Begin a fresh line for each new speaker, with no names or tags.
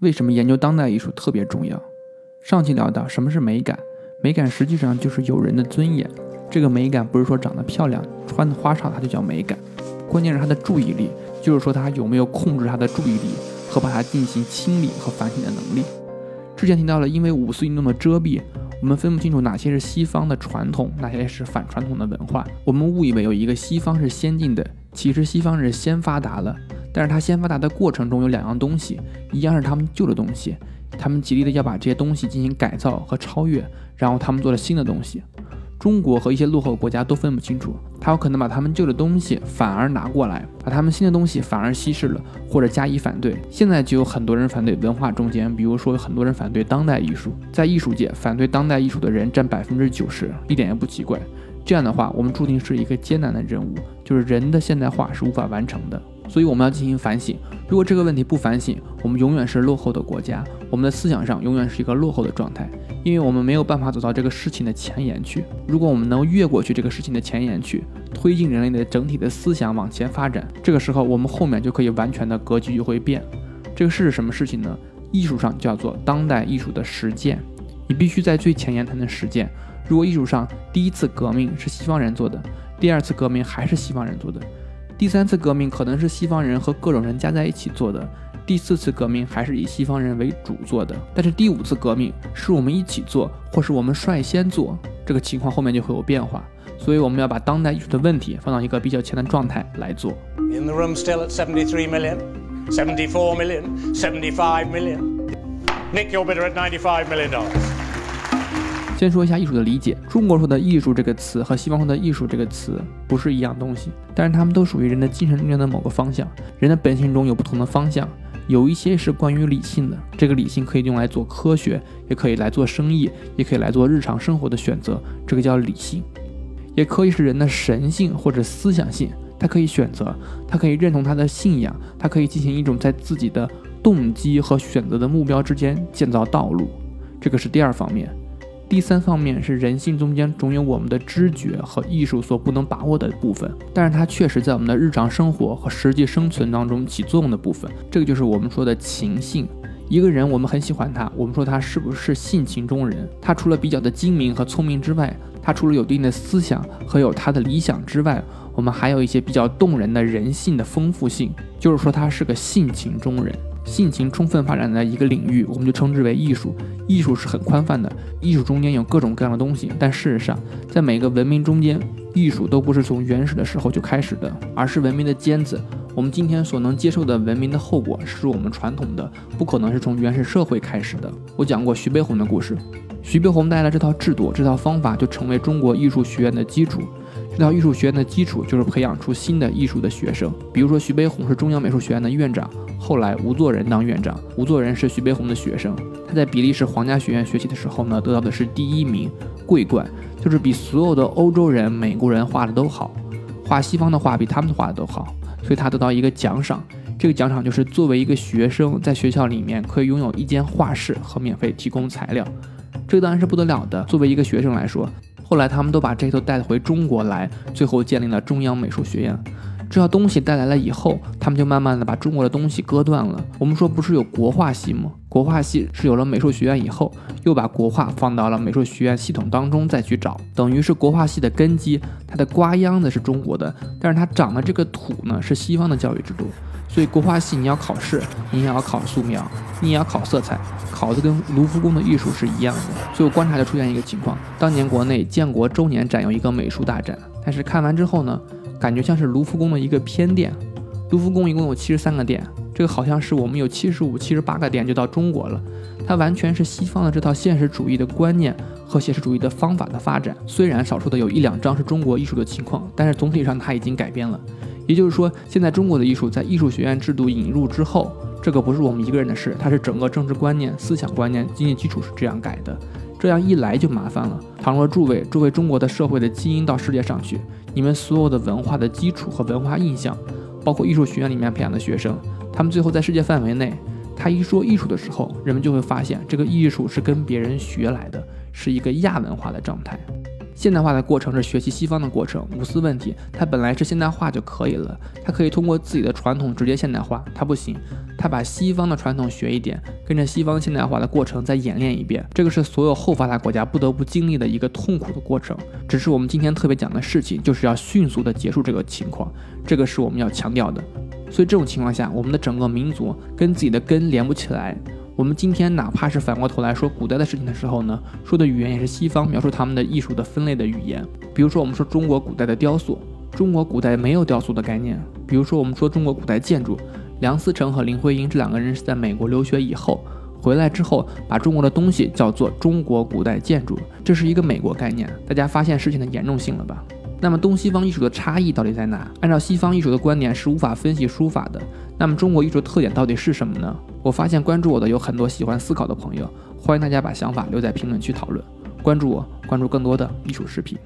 为什么研究当代艺术特别重要？上期聊到什么是美感，美感实际上就是有人的尊严。这个美感不是说长得漂亮、穿的花哨，它就叫美感。关键是它的注意力，就是说他有没有控制他的注意力和把它进行清理和反省的能力。之前提到了，因为五四运动的遮蔽，我们分不清楚哪些是西方的传统，哪些是反传统的文化。我们误以为有一个西方是先进的，其实西方是先发达了。但是它先发达的过程中有两样东西，一样是他们旧的东西，他们极力的要把这些东西进行改造和超越，然后他们做了新的东西。中国和一些落后国家都分不清楚，他有可能把他们旧的东西反而拿过来，把他们新的东西反而稀释了，或者加以反对。现在就有很多人反对文化中间，比如说有很多人反对当代艺术，在艺术界反对当代艺术的人占百分之九十，一点也不奇怪。这样的话，我们注定是一个艰难的任务，就是人的现代化是无法完成的。所以我们要进行反省。如果这个问题不反省，我们永远是落后的国家，我们的思想上永远是一个落后的状态，因为我们没有办法走到这个事情的前沿去。如果我们能越过去这个事情的前沿去，推进人类的整体的思想往前发展，这个时候我们后面就可以完全的格局就会变。这个是什么事情呢？艺术上叫做当代艺术的实践，你必须在最前沿才能实践。如果艺术上第一次革命是西方人做的，第二次革命还是西方人做的。第三次革命可能是西方人和各种人加在一起做的，第四次革命还是以西方人为主做的，但是第五次革命是我们一起做，或是我们率先做，这个情况后面就会有变化。所以我们要把当代艺术的问题放到一个比较前的状态来做。In the room still at seventy-three million, seventy-four million, seventy-five million. Nick, you're bidder at ninety-five million dollars. 先说一下艺术的理解。中国说的艺术这个词和西方说的艺术这个词不是一样东西，但是它们都属于人的精神中间的某个方向。人的本性中有不同的方向，有一些是关于理性的，这个理性可以用来做科学，也可以来做生意，也可以来做日常生活的选择，这个叫理性。也可以是人的神性或者思想性，他可以选择，他可以认同他的信仰，他可以进行一种在自己的动机和选择的目标之间建造道路，这个是第二方面。第三方面是人性中间总有我们的知觉和艺术所不能把握的部分，但是它确实在我们的日常生活和实际生存当中起作用的部分，这个就是我们说的情性。一个人我们很喜欢他，我们说他是不是性情中人？他除了比较的精明和聪明之外，他除了有一定的思想和有他的理想之外，我们还有一些比较动人的人性的丰富性，就是说他是个性情中人。性情充分发展的一个领域，我们就称之为艺术。艺术是很宽泛的，艺术中间有各种各样的东西。但事实上，在每个文明中间，艺术都不是从原始的时候就开始的，而是文明的尖子。我们今天所能接受的文明的后果，是我们传统的，不可能是从原始社会开始的。我讲过徐悲鸿的故事，徐悲鸿带来这套制度、这套方法，就成为中国艺术学院的基础。这套艺术学院的基础就是培养出新的艺术的学生。比如说，徐悲鸿是中央美术学院的院长。后来，吴作人当院长。吴作人是徐悲鸿的学生，他在比利时皇家学院学习的时候呢，得到的是第一名桂冠，就是比所有的欧洲人、美国人画的都好，画西方的画比他们画的都好，所以他得到一个奖赏。这个奖赏就是作为一个学生，在学校里面可以拥有一间画室和免费提供材料，这当然是不得了的。作为一个学生来说，后来他们都把这都带回中国来，最后建立了中央美术学院。这套东西带来了以后，他们就慢慢的把中国的东西割断了。我们说不是有国画系吗？国画系是有了美术学院以后，又把国画放到了美术学院系统当中再去找，等于是国画系的根基，它的瓜秧子是中国的，但是它长的这个土呢是西方的教育制度。所以国画系你要考试，你也要考素描，你也要考色彩，考的跟卢浮宫的艺术是一样的。所以我观察就出现一个情况：当年国内建国周年展有一个美术大展，但是看完之后呢？感觉像是卢浮宫的一个偏殿。卢浮宫一共有七十三个殿，这个好像是我们有七十五、七十八个殿就到中国了。它完全是西方的这套现实主义的观念和写实主义的方法的发展。虽然少数的有一两张是中国艺术的情况，但是总体上它已经改变了。也就是说，现在中国的艺术在艺术学院制度引入之后，这个不是我们一个人的事，它是整个政治观念、思想观念、经济基础是这样改的。这样一来就麻烦了。倘若诸位诸位中国的社会的基因到世界上去，你们所有的文化的基础和文化印象，包括艺术学院里面培养的学生，他们最后在世界范围内，他一说艺术的时候，人们就会发现这个艺术是跟别人学来的，是一个亚文化的状态。现代化的过程是学习西方的过程，无私问题。它本来是现代化就可以了，它可以通过自己的传统直接现代化，它不行，它把西方的传统学一点，跟着西方现代化的过程再演练一遍。这个是所有后发达国家不得不经历的一个痛苦的过程。只是我们今天特别讲的事情，就是要迅速的结束这个情况，这个是我们要强调的。所以这种情况下，我们的整个民族跟自己的根连不起来。我们今天哪怕是反过头来说古代的事情的时候呢，说的语言也是西方描述他们的艺术的分类的语言。比如说，我们说中国古代的雕塑，中国古代没有雕塑的概念。比如说，我们说中国古代建筑，梁思成和林徽因这两个人是在美国留学以后回来之后，把中国的东西叫做中国古代建筑，这是一个美国概念。大家发现事情的严重性了吧？那么东西方艺术的差异到底在哪？按照西方艺术的观点是无法分析书法的。那么中国艺术特点到底是什么呢？我发现关注我的有很多喜欢思考的朋友，欢迎大家把想法留在评论区讨论。关注我，关注更多的艺术视频。